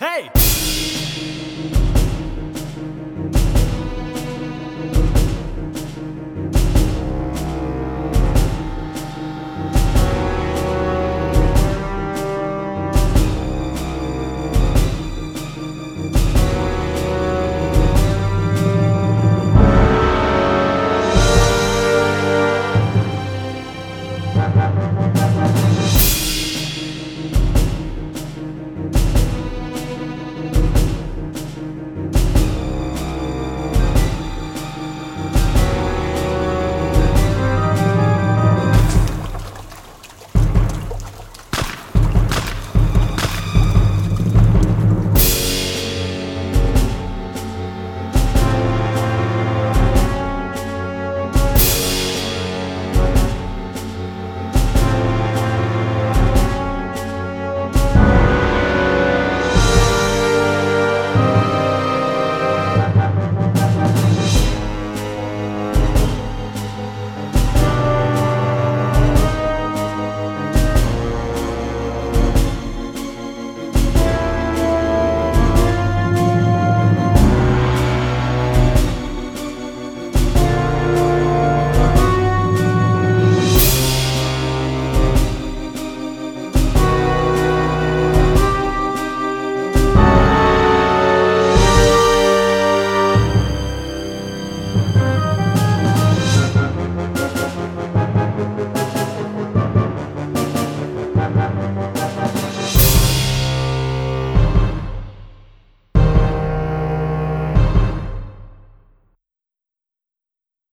Hey!